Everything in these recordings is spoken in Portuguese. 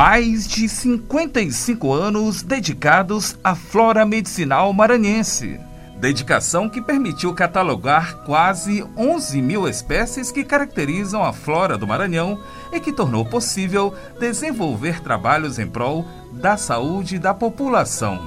Mais de 55 anos dedicados à flora medicinal maranhense. Dedicação que permitiu catalogar quase 11 mil espécies que caracterizam a flora do Maranhão e que tornou possível desenvolver trabalhos em prol da saúde da população.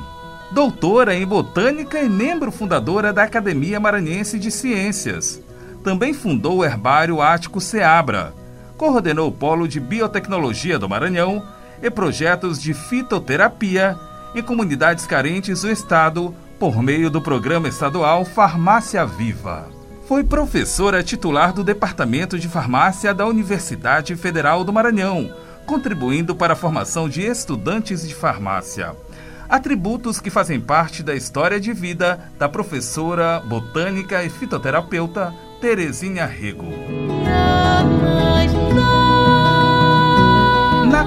Doutora em Botânica e membro fundadora da Academia Maranhense de Ciências. Também fundou o Herbário Ático Seabra, coordenou o Polo de Biotecnologia do Maranhão e projetos de fitoterapia em comunidades carentes do Estado por meio do Programa Estadual Farmácia Viva. Foi professora titular do Departamento de Farmácia da Universidade Federal do Maranhão, contribuindo para a formação de estudantes de farmácia. Atributos que fazem parte da história de vida da professora botânica e fitoterapeuta Terezinha Rego.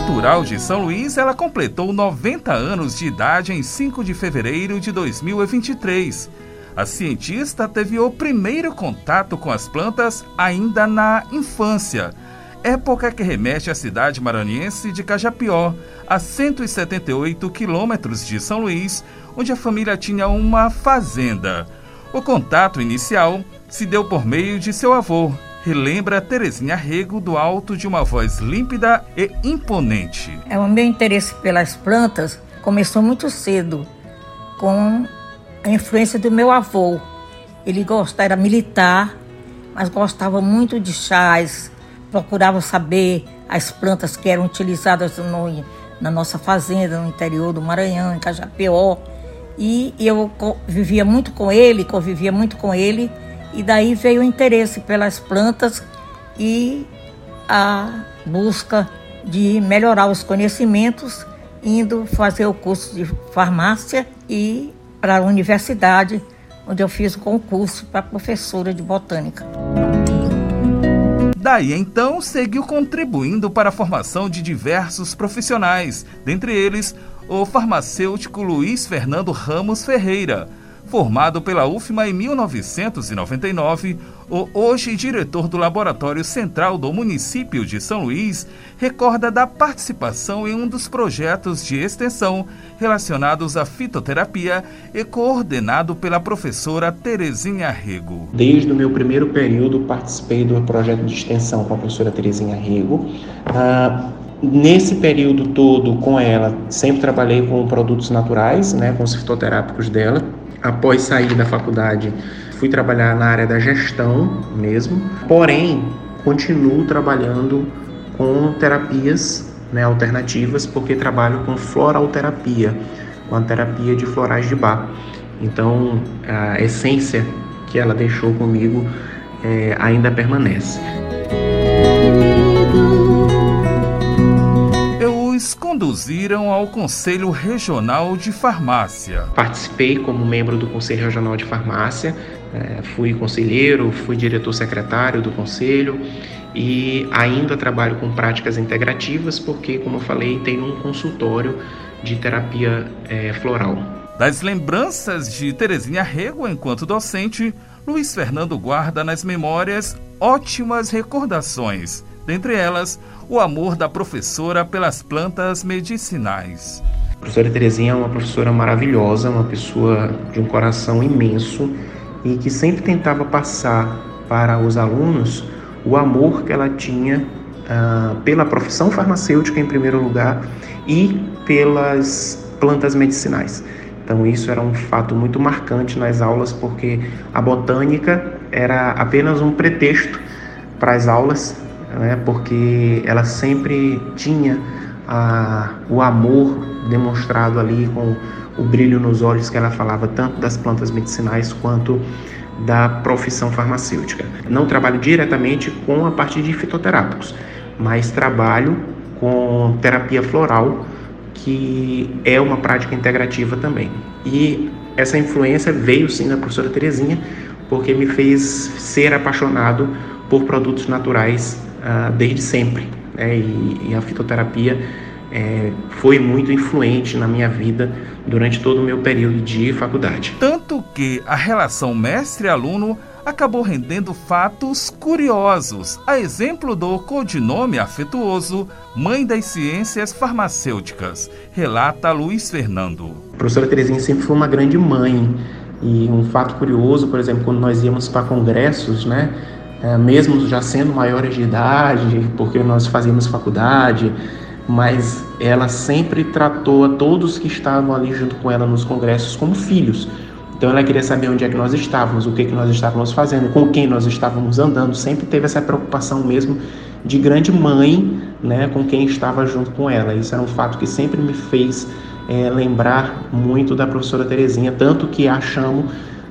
Natural de São Luís, ela completou 90 anos de idade em 5 de fevereiro de 2023. A cientista teve o primeiro contato com as plantas ainda na infância, época que remete à cidade maranhense de Cajapió, a 178 quilômetros de São Luís, onde a família tinha uma fazenda. O contato inicial se deu por meio de seu avô, relembra Terezinha Rego do alto de uma voz límpida e imponente. É, o meu interesse pelas plantas começou muito cedo, com a influência do meu avô. Ele gostava, era militar, mas gostava muito de chás, procurava saber as plantas que eram utilizadas no, na nossa fazenda, no interior do Maranhão, em Cajapió. E eu vivia muito com ele, convivia muito com ele, e daí veio o interesse pelas plantas e a busca de melhorar os conhecimentos, indo fazer o curso de farmácia e para a universidade, onde eu fiz o concurso para professora de botânica. Daí então seguiu contribuindo para a formação de diversos profissionais, dentre eles o farmacêutico Luiz Fernando Ramos Ferreira Formado pela UFMA em 1999, o hoje diretor do Laboratório Central do município de São Luís recorda da participação em um dos projetos de extensão relacionados à fitoterapia e coordenado pela professora Terezinha Rego. Desde o meu primeiro período participei do projeto de extensão com a professora Terezinha Rego. Ah, nesse período todo com ela, sempre trabalhei com produtos naturais, né, com os fitoterápicos dela após sair da faculdade, fui trabalhar na área da gestão mesmo, porém, continuo trabalhando com terapias né, alternativas, porque trabalho com floralterapia, com a terapia de florais de bar. Então, a essência que ela deixou comigo é, ainda permanece. Conduziram ao Conselho Regional de Farmácia. Participei como membro do Conselho Regional de Farmácia, é, fui conselheiro, fui diretor secretário do conselho e ainda trabalho com práticas integrativas, porque, como eu falei, tenho um consultório de terapia é, floral. Das lembranças de Terezinha Rego enquanto docente, Luiz Fernando guarda nas memórias ótimas recordações, dentre elas o amor da professora pelas plantas medicinais. A professora Terezinha é uma professora maravilhosa, uma pessoa de um coração imenso e que sempre tentava passar para os alunos o amor que ela tinha uh, pela profissão farmacêutica, em primeiro lugar, e pelas plantas medicinais. Então, isso era um fato muito marcante nas aulas, porque a botânica era apenas um pretexto para as aulas né, porque ela sempre tinha a, o amor demonstrado ali com o brilho nos olhos que ela falava tanto das plantas medicinais quanto da profissão farmacêutica. Não trabalho diretamente com a parte de fitoterápicos, mas trabalho com terapia floral, que é uma prática integrativa também. E essa influência veio sim da professora Terezinha, porque me fez ser apaixonado por produtos naturais uh, desde sempre. Né? E, e, a fitoterapia é, foi muito influente na minha vida durante todo o meu período de faculdade. Tanto que a relação mestre-aluno acabou rendendo fatos curiosos, a exemplo do codinome afetuoso Mãe das Ciências Farmacêuticas, relata Luiz Fernando. A professora Terezinha sempre foi uma grande mãe. E um fato curioso, por exemplo, quando nós íamos para congressos, né, é, mesmo já sendo maiores de idade, porque nós fazíamos faculdade, mas ela sempre tratou a todos que estavam ali junto com ela nos congressos como filhos. Então ela queria saber onde é que nós estávamos, o que, que nós estávamos fazendo, com quem nós estávamos andando. Sempre teve essa preocupação mesmo de grande mãe, né, com quem estava junto com ela. Isso era um fato que sempre me fez é, lembrar muito da professora Terezinha, tanto que a chamo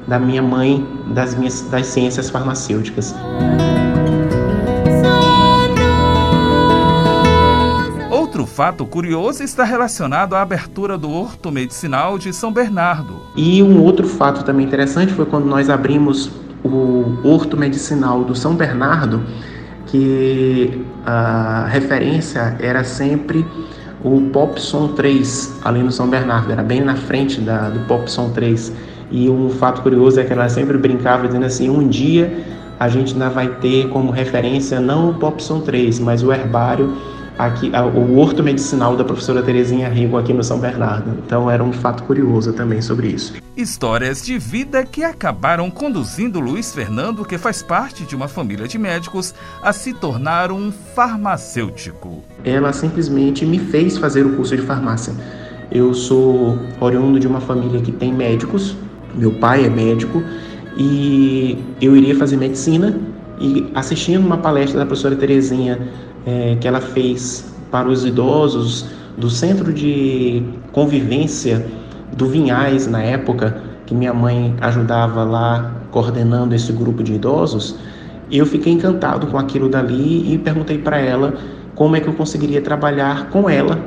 da minha mãe das minhas das ciências farmacêuticas. Outro fato curioso está relacionado à abertura do Horto Medicinal de São Bernardo. E um outro fato também interessante foi quando nós abrimos o Horto Medicinal do São Bernardo, que a referência era sempre o Popson 3, ali no São Bernardo, era bem na frente da, do Popson 3. E um fato curioso é que ela sempre brincava dizendo assim: um dia a gente ainda vai ter como referência não o Popson 3, mas o herbário aqui, o horto medicinal da professora Terezinha Rigo aqui no São Bernardo. Então era um fato curioso também sobre isso. Histórias de vida que acabaram conduzindo Luiz Fernando, que faz parte de uma família de médicos, a se tornar um farmacêutico. Ela simplesmente me fez fazer o curso de farmácia. Eu sou oriundo de uma família que tem médicos, meu pai é médico, e eu iria fazer medicina e assistindo uma palestra da professora Terezinha é, que ela fez para os idosos do Centro de Convivência do Vinhais, na época, que minha mãe ajudava lá coordenando esse grupo de idosos, eu fiquei encantado com aquilo dali e perguntei para ela como é que eu conseguiria trabalhar com ela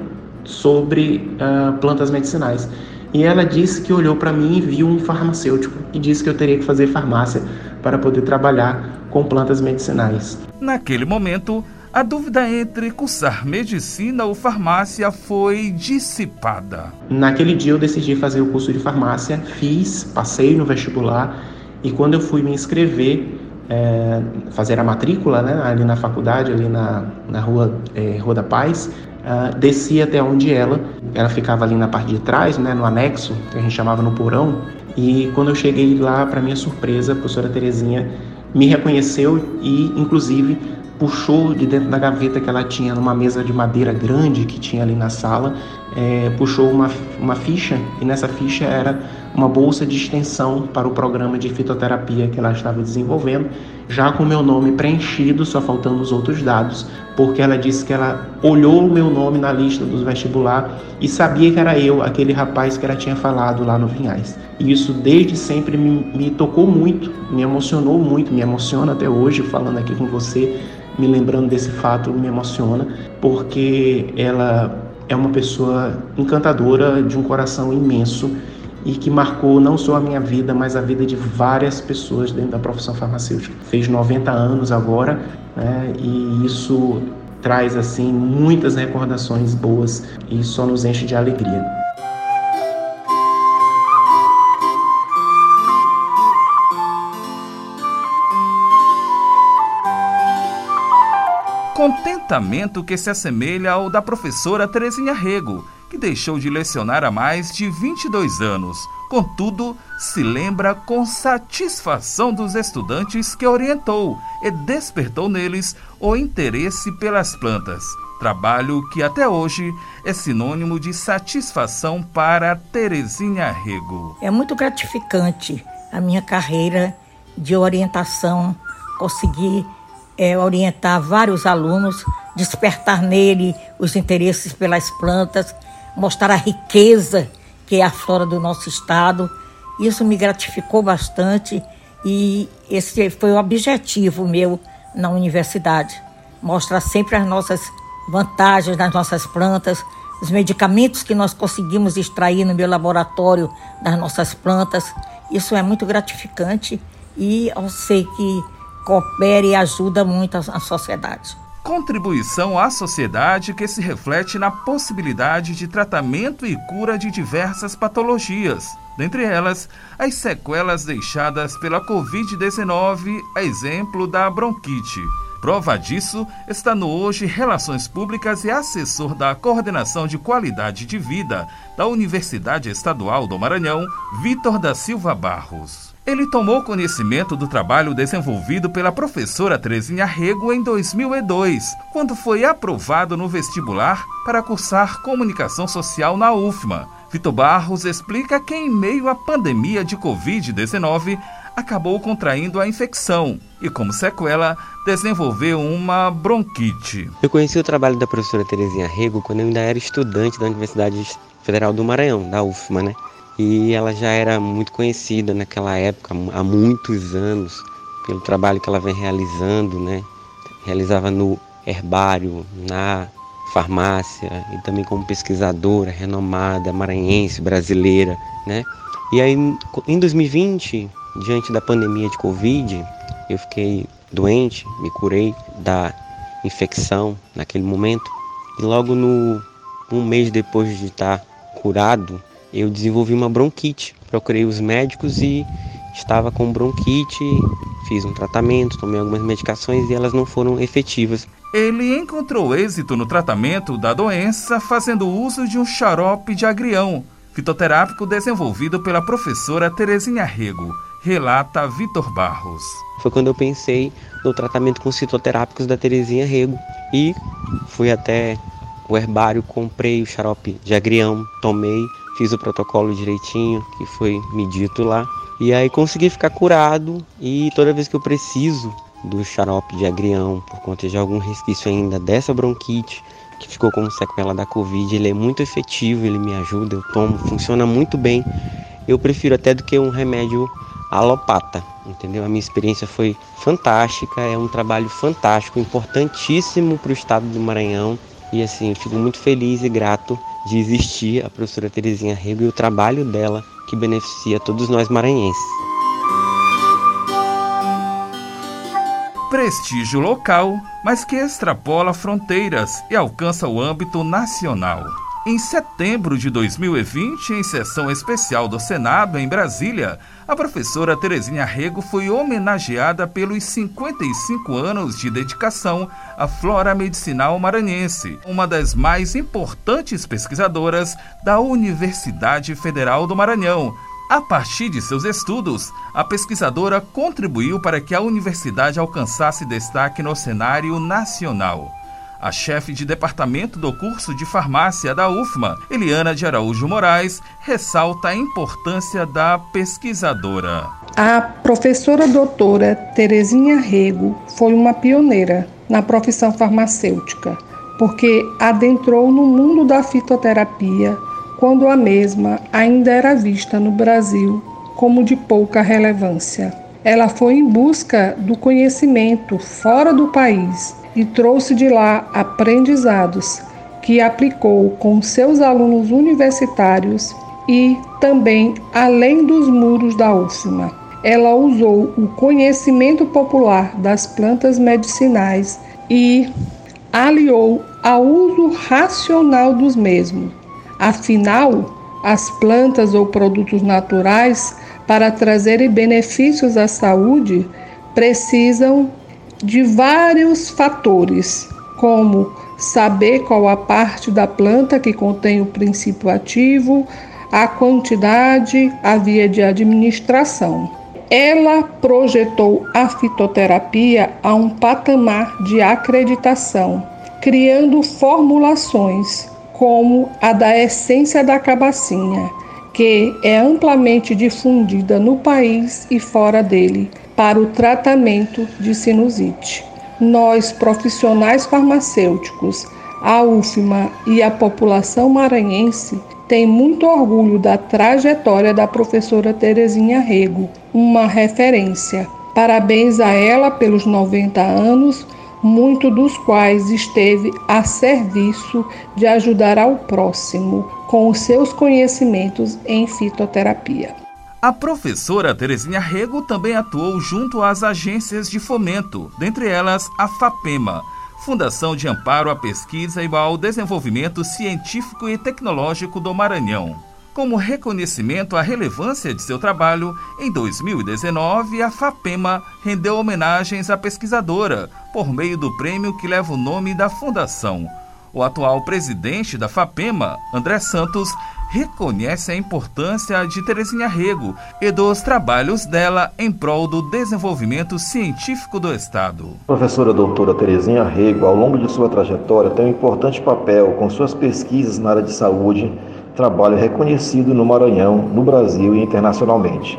sobre uh, plantas medicinais. E ela disse que olhou para mim e viu um farmacêutico e disse que eu teria que fazer farmácia para poder trabalhar com plantas medicinais. Naquele momento, a dúvida entre cursar medicina ou farmácia foi dissipada. Naquele dia eu decidi fazer o curso de farmácia, fiz, passei no vestibular e quando eu fui me inscrever, é, fazer a matrícula né, ali na faculdade, ali na, na rua, é, rua da Paz, uh, desci até onde ela, ela ficava ali na parte de trás, né, no anexo, que a gente chamava no porão, e quando eu cheguei lá, para minha surpresa, a professora Terezinha me reconheceu e, inclusive, puxou de dentro da gaveta que ela tinha numa mesa de madeira grande que tinha ali na sala, é, puxou uma, uma ficha e nessa ficha era uma bolsa de extensão para o programa de fitoterapia que ela estava desenvolvendo, já com meu nome preenchido, só faltando os outros dados, porque ela disse que ela olhou o meu nome na lista dos vestibular e sabia que era eu, aquele rapaz que ela tinha falado lá no Vinhais. E isso desde sempre me, me tocou muito, me emocionou muito, me emociona até hoje falando aqui com você me lembrando desse fato me emociona, porque ela é uma pessoa encantadora, de um coração imenso e que marcou não só a minha vida, mas a vida de várias pessoas dentro da profissão farmacêutica. Fez 90 anos agora, né, e isso traz assim muitas recordações boas e só nos enche de alegria. Contentamento que se assemelha ao da professora Terezinha Rego, que deixou de lecionar há mais de 22 anos. Contudo, se lembra com satisfação dos estudantes que orientou e despertou neles o interesse pelas plantas. Trabalho que até hoje é sinônimo de satisfação para Terezinha Rego. É muito gratificante a minha carreira de orientação, conseguir é, orientar vários alunos, despertar nele os interesses pelas plantas, mostrar a riqueza que é a flora do nosso estado. Isso me gratificou bastante e esse foi o objetivo meu na universidade. Mostrar sempre as nossas vantagens das nossas plantas, os medicamentos que nós conseguimos extrair no meu laboratório das nossas plantas. Isso é muito gratificante e eu sei que coopera e ajuda muito a, sociedade. Contribuição à sociedade que se reflete na possibilidade de tratamento e cura de diversas patologias. dentre elas as sequelas deixadas pela Covid-19, a exemplo da bronquite. Prova disso está no hoje Relações Públicas e assessor da Coordenação de Qualidade de Vida da Universidade Estadual do Maranhão, Vitor da Silva Barros. Ele tomou conhecimento do trabalho desenvolvido pela professora Terezinha Rego em 2002, quando foi aprovado no vestibular para cursar Comunicação Social na UFMA. Vitor Barros explica que, em meio à pandemia de Covid-19, acabou contraindo a infecção e, como sequela, desenvolveu uma bronquite. Eu conheci o trabalho da professora Terezinha Rego quando eu ainda era estudante da Universidade Federal do Maranhão, da UFMA, né? E ela já era muito conhecida naquela época, há muitos anos, pelo trabalho que ela vem realizando, né? Realizava no herbário, na farmácia e também como pesquisadora renomada, maranhense, brasileira, né? E aí, em 2020, diante da pandemia de Covid, eu fiquei doente, me curei da infecção naquele momento. E logo no um mês depois de estar curado, eu desenvolvi uma bronquite. Procurei os médicos e estava com bronquite, fiz um tratamento, tomei algumas medicações e elas não foram efetivas. Ele encontrou êxito no tratamento da doença fazendo uso de um xarope de agrião, fitoterápico desenvolvido pela professora Terezinha Rego relata Vitor Barros. Foi quando eu pensei no tratamento com citoterápicos da Terezinha Rego e fui até o herbário, comprei o xarope de agrião, tomei, fiz o protocolo direitinho que foi me dito lá e aí consegui ficar curado e toda vez que eu preciso do xarope de agrião por conta de algum resquício ainda dessa bronquite que ficou como sequela da Covid, ele é muito efetivo, ele me ajuda, eu tomo, funciona muito bem. Eu prefiro até do que um remédio alopata, entendeu? A minha experiência foi fantástica, é um trabalho fantástico, importantíssimo para o estado do Maranhão e assim, fico muito feliz e grato de existir a professora Terezinha Rego e o trabalho dela que beneficia todos nós maranhenses. Prestígio local, mas que extrapola fronteiras e alcança o âmbito nacional. Em setembro de 2020, em sessão especial do Senado em Brasília, a professora Terezinha Rego foi homenageada pelos 55 anos de dedicação à flora medicinal maranhense, uma das mais importantes pesquisadoras da Universidade Federal do Maranhão. A partir de seus estudos, a pesquisadora contribuiu para que a universidade alcançasse destaque no cenário nacional. A chefe de departamento do curso de farmácia da UFMA, Eliana de Araújo Moraes, ressalta a importância da pesquisadora. A professora doutora Terezinha Rego foi uma pioneira na profissão farmacêutica, porque adentrou no mundo da fitoterapia quando a mesma ainda era vista no Brasil como de pouca relevância. Ela foi em busca do conhecimento fora do país e trouxe de lá aprendizados que aplicou com seus alunos universitários e também além dos muros da UFMA. Ela usou o conhecimento popular das plantas medicinais e aliou ao uso racional dos mesmos. Afinal, as plantas ou produtos naturais, para trazerem benefícios à saúde, precisam de vários fatores, como saber qual a parte da planta que contém o princípio ativo, a quantidade, a via de administração. Ela projetou a fitoterapia a um patamar de acreditação, criando formulações como a da essência da cabacinha, que é amplamente difundida no país e fora dele para o tratamento de sinusite. Nós, profissionais farmacêuticos, a UFMA e a população maranhense tem muito orgulho da trajetória da professora Terezinha Rego, uma referência. Parabéns a ela pelos 90 anos, muito dos quais esteve a serviço de ajudar ao próximo com os seus conhecimentos em fitoterapia. A professora Terezinha Rego também atuou junto às agências de fomento, dentre elas a FAPEMA, Fundação de Amparo à Pesquisa e ao Desenvolvimento Científico e Tecnológico do Maranhão. Como reconhecimento à relevância de seu trabalho, em 2019, a FAPEMA rendeu homenagens à pesquisadora por meio do prêmio que leva o nome da Fundação. O atual presidente da FAPEMA, André Santos, reconhece a importância de Terezinha Rego e dos trabalhos dela em prol do desenvolvimento científico do Estado. Professora doutora Terezinha Rego, ao longo de sua trajetória, tem um importante papel com suas pesquisas na área de saúde, trabalho reconhecido no Maranhão, no Brasil e internacionalmente.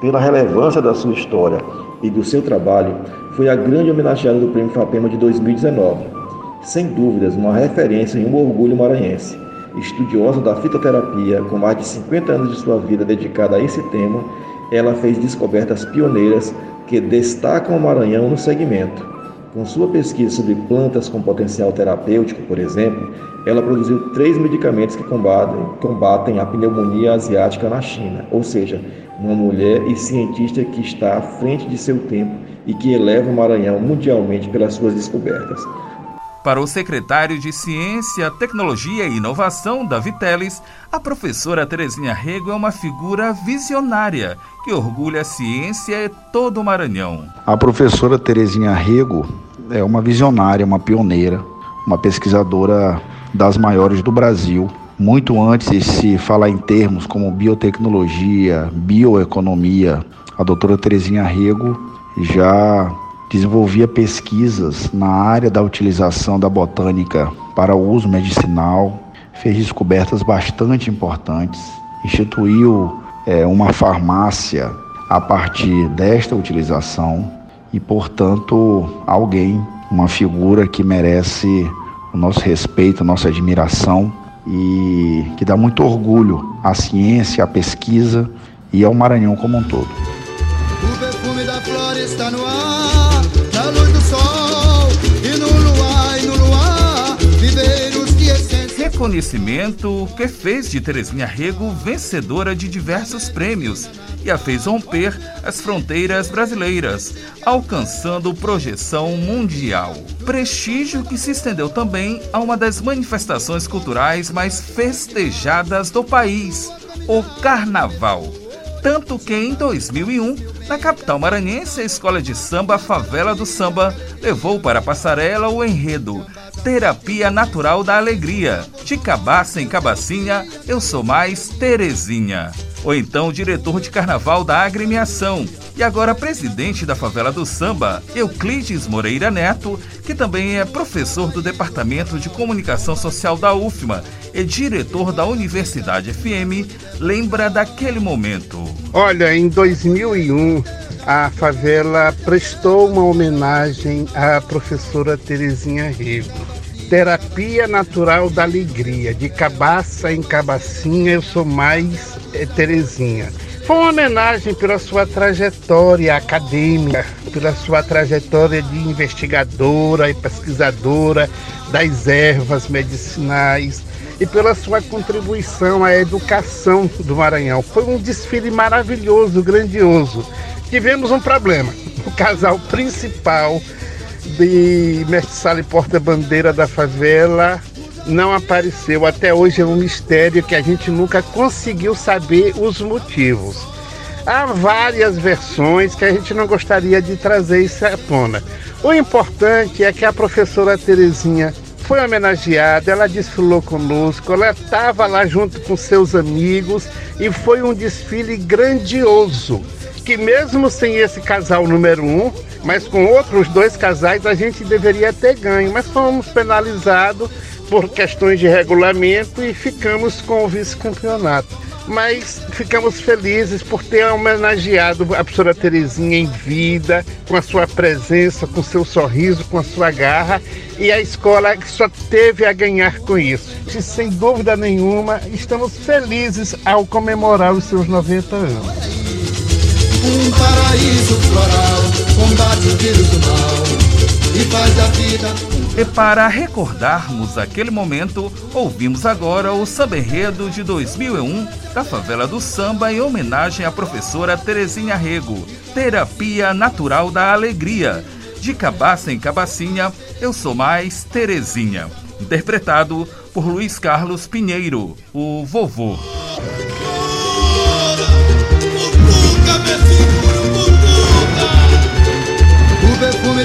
Pela relevância da sua história e do seu trabalho, foi a grande homenageada do Prêmio FAPEMA de 2019. Sem dúvidas, uma referência e um orgulho maranhense estudiosa da fitoterapia, com mais de 50 anos de sua vida dedicada a esse tema, ela fez descobertas pioneiras que destacam o Maranhão no segmento. Com sua pesquisa sobre plantas com potencial terapêutico, por exemplo, ela produziu três medicamentos que combatem, combatem a pneumonia asiática na China, ou seja, uma mulher e cientista que está à frente de seu tempo e que eleva o Maranhão mundialmente pelas suas descobertas. Para o secretário de Ciência, Tecnologia e Inovação, Davi Teles, a professora Terezinha Rego é uma figura visionária que orgulha a ciência e todo o Maranhão. A professora Terezinha Rego é uma visionária, uma pioneira, uma pesquisadora das maiores do Brasil. Muito antes de se falar em termos como biotecnologia, bioeconomia, a doutora Terezinha Rego já desenvolvia pesquisas na área da utilização da botânica para uso medicinal, fez descobertas bastante importantes, instituiu é, uma farmácia a partir desta utilização e, portanto, alguém, uma figura que merece o nosso respeito, a nossa admiração e que dá muito orgulho à ciência, à pesquisa e ao Maranhão como um todo. O perfume da no ar. Reconhecimento que fez de Terezinha Rego vencedora de diversos prêmios e a fez romper as fronteiras brasileiras, alcançando projeção mundial. Prestígio que se estendeu também a uma das manifestações culturais mais festejadas do país, o Carnaval. Tanto que em 2001, na capital maranhense, a escola de samba Favela do Samba levou para a passarela o enredo Terapia Natural da Alegria. De cabaça em cabacinha, eu sou mais Terezinha. Ou então diretor de carnaval da agremiação e agora presidente da favela do samba, Euclides Moreira Neto, que também é professor do Departamento de Comunicação Social da UFMA e diretor da Universidade FM, lembra daquele momento. Olha, em 2001, a favela prestou uma homenagem à professora Terezinha Rego Terapia Natural da Alegria, de cabaça em cabacinha, eu sou mais é, Terezinha. Foi uma homenagem pela sua trajetória acadêmica, pela sua trajetória de investigadora e pesquisadora das ervas medicinais e pela sua contribuição à educação do Maranhão. Foi um desfile maravilhoso, grandioso. Tivemos um problema. O casal principal de Mestre Sala e Porta-Bandeira da Favela não apareceu. Até hoje é um mistério que a gente nunca conseguiu saber os motivos. Há várias versões que a gente não gostaria de trazer isso à tona. O importante é que a professora Terezinha foi homenageada, ela desfilou conosco, ela estava lá junto com seus amigos e foi um desfile grandioso que mesmo sem esse casal número um, mas com outros dois casais a gente deveria ter ganho, mas fomos penalizados por questões de regulamento e ficamos com o vice-campeonato. Mas ficamos felizes por ter homenageado a professora Terezinha em vida, com a sua presença, com seu sorriso, com a sua garra, e a escola só teve a ganhar com isso. E, sem dúvida nenhuma, estamos felizes ao comemorar os seus 90 anos um paraíso floral, combate o vírus do mal e faz da vida. E para recordarmos aquele momento, ouvimos agora o samba enredo de 2001 da Favela do Samba em homenagem à professora Terezinha Rego, Terapia Natural da Alegria. De cabaça em cabacinha, eu sou mais Terezinha. Interpretado por Luiz Carlos Pinheiro, o vovô.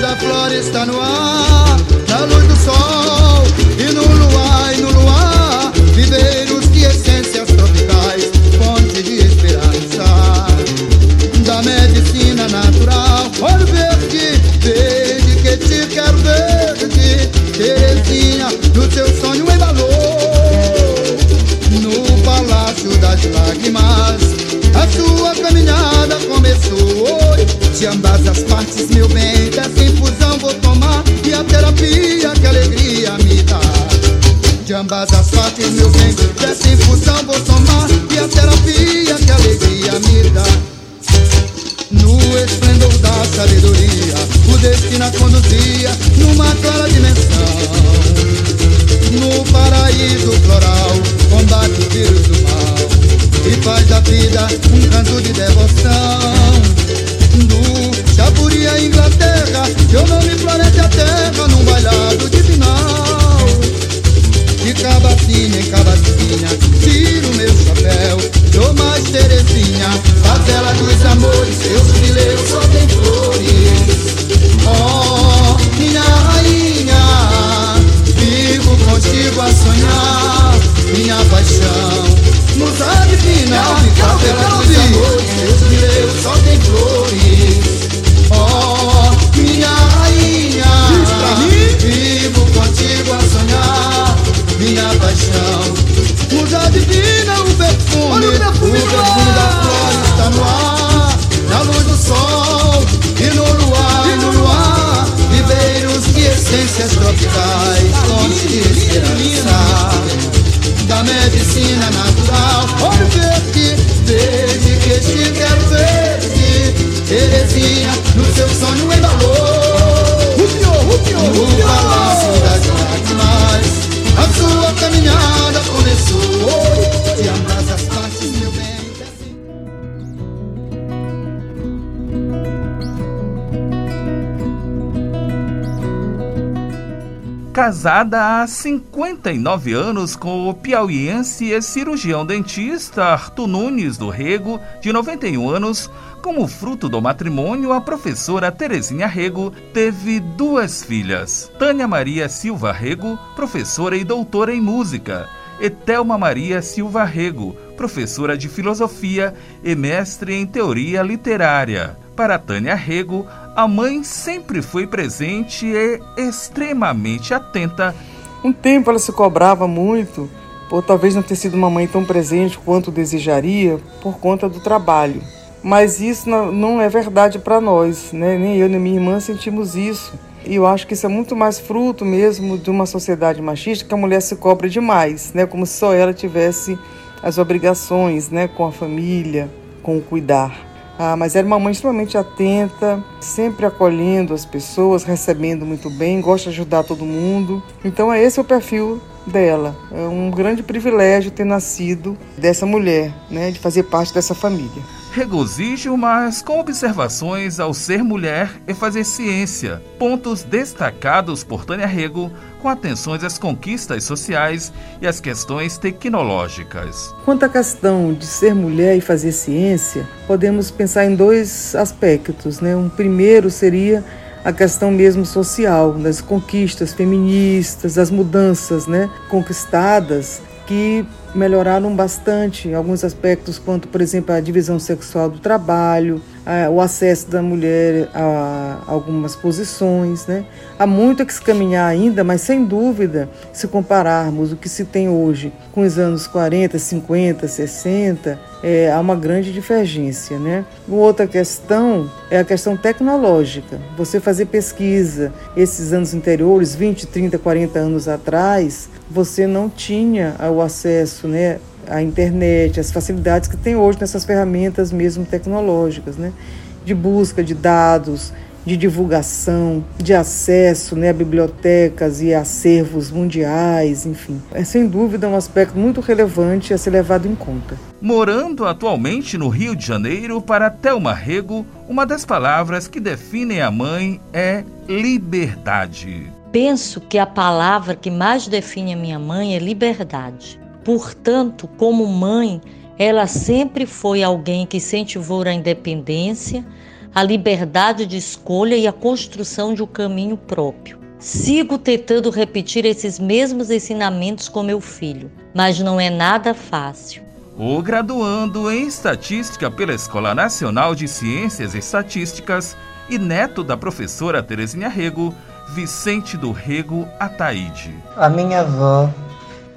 Da flor está no ar, na luz do sol e no luar, e no luar, viveiros de essências tropicais, fonte de esperança da medicina natural. Olho verde, verde que te quero verde, Terezinha, no teu sonho embalou, no palácio das lágrimas, a sua caminhada começou. De ambas as partes, meu bem, dessa As partes, meu bem, dessa infusão vou tomar E a terapia que alegria me dá. No esplendor da sabedoria, o destino a conduzia numa clara dimensão. No paraíso floral, combate o vírus do mal e faz da vida um canto de devoção. Do Chapuri a Inglaterra Eu não me florete a terra num bailado divinal De cabacinha em cabacinha Tiro meu chapéu Dou mais Terezinha Favela dos amores Seus fileiros só tem flores. Oh, minha rainha Vivo contigo a sonhar Minha paixão. Musa divina Favela dos amores Seus fileiros só tem flores Casada há 59 anos com o piauiense e cirurgião dentista Arthur Nunes do Rego, de 91 anos, como fruto do matrimônio, a professora Terezinha Rego teve duas filhas: Tânia Maria Silva Rego, professora e doutora em música, e Thelma Maria Silva Rego, professora de filosofia e mestre em teoria literária. Para Tânia Rego, a mãe sempre foi presente e extremamente atenta. Um tempo ela se cobrava muito por talvez não ter sido uma mãe tão presente quanto desejaria por conta do trabalho. Mas isso não é verdade para nós, né? Nem eu nem minha irmã sentimos isso. E eu acho que isso é muito mais fruto mesmo de uma sociedade machista que a mulher se cobra demais, né? Como se só ela tivesse as obrigações, né? Com a família, com o cuidar. Ah, mas era uma mãe extremamente atenta, sempre acolhendo as pessoas, recebendo muito bem, gosta de ajudar todo mundo. Então é esse o perfil dela. É um grande privilégio ter nascido dessa mulher, né? De fazer parte dessa família regozijo, mas com observações ao ser mulher e fazer ciência, pontos destacados por Tânia Rego, com atenções às conquistas sociais e às questões tecnológicas. Quanto à questão de ser mulher e fazer ciência, podemos pensar em dois aspectos. Né? Um primeiro seria a questão mesmo social, das conquistas feministas, as mudanças né, conquistadas que melhoraram bastante alguns aspectos, quanto, por exemplo, a divisão sexual do trabalho, o acesso da mulher a, a algumas posições. Né? Há muito a que se caminhar ainda, mas sem dúvida, se compararmos o que se tem hoje com os anos 40, 50, 60, é, há uma grande divergência. Né? Outra questão é a questão tecnológica. Você fazer pesquisa esses anos anteriores, 20, 30, 40 anos atrás, você não tinha o acesso né, à internet, as facilidades que tem hoje nessas ferramentas mesmo tecnológicas, né, de busca de dados, de divulgação, de acesso né, a bibliotecas e acervos mundiais, enfim. É sem dúvida um aspecto muito relevante a ser levado em conta. Morando atualmente no Rio de Janeiro, para Thelma Rego, uma das palavras que definem a mãe é liberdade. Penso que a palavra que mais define a minha mãe é liberdade. Portanto, como mãe, ela sempre foi alguém que incentivou a independência, a liberdade de escolha e a construção de um caminho próprio. Sigo tentando repetir esses mesmos ensinamentos com meu filho, mas não é nada fácil. O graduando em Estatística pela Escola Nacional de Ciências e Estatísticas e neto da professora Terezinha Rego, Vicente do Rego Ataíde. A minha avó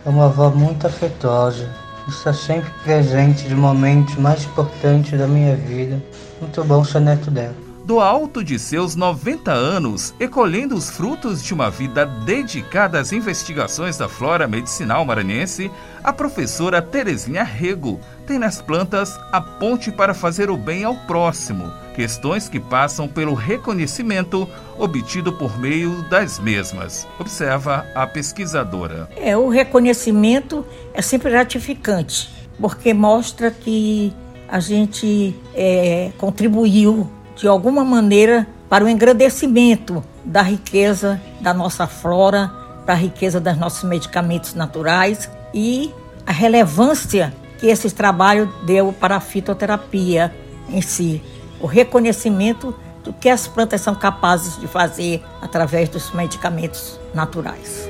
é uma avó muito afetuosa, está sempre presente de momentos mais importantes da minha vida. Muito bom ser neto dela do alto de seus 90 anos e colhendo os frutos de uma vida dedicada às investigações da flora medicinal maranhense, a professora Terezinha Rego tem nas plantas a ponte para fazer o bem ao próximo, questões que passam pelo reconhecimento obtido por meio das mesmas, observa a pesquisadora. É, o reconhecimento é sempre gratificante, porque mostra que a gente é, contribuiu de alguma maneira, para o engrandecimento da riqueza da nossa flora, da riqueza dos nossos medicamentos naturais e a relevância que esse trabalho deu para a fitoterapia em si. O reconhecimento do que as plantas são capazes de fazer através dos medicamentos naturais.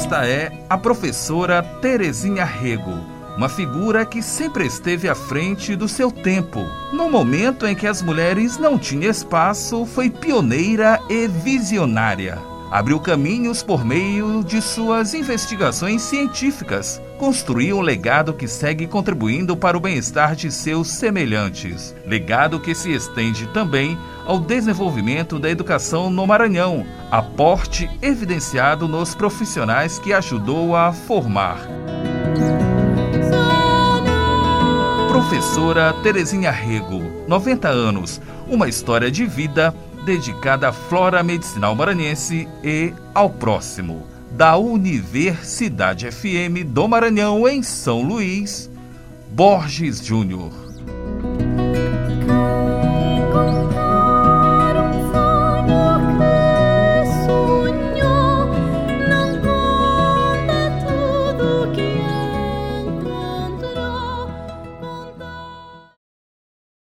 Esta é a professora Terezinha Rego, uma figura que sempre esteve à frente do seu tempo. No momento em que as mulheres não tinham espaço, foi pioneira e visionária abriu caminhos por meio de suas investigações científicas, construiu um legado que segue contribuindo para o bem-estar de seus semelhantes. Legado que se estende também ao desenvolvimento da educação no Maranhão, aporte evidenciado nos profissionais que ajudou a formar. Professora Terezinha Rego, 90 anos, uma história de vida dedicada à flora medicinal maranhense e ao próximo. Da Universidade FM do Maranhão, em São Luís, Borges Júnior.